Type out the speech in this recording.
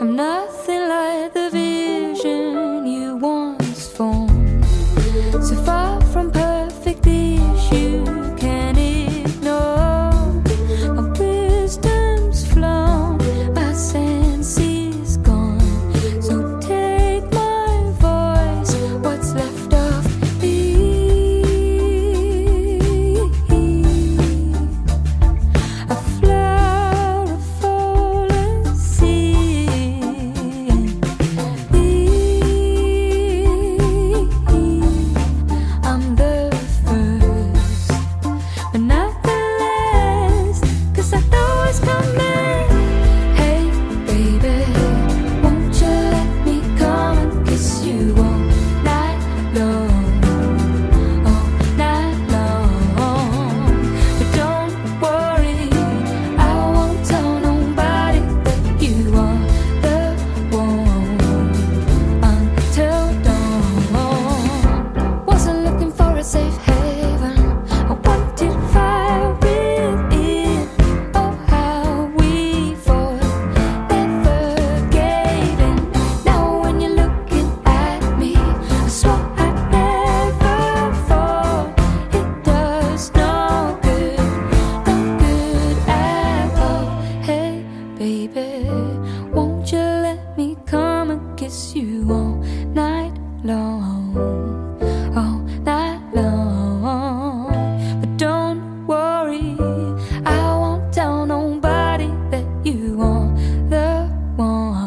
I'm nothing like the kiss you all night long, all night long. But don't worry, I won't tell nobody that you are the one.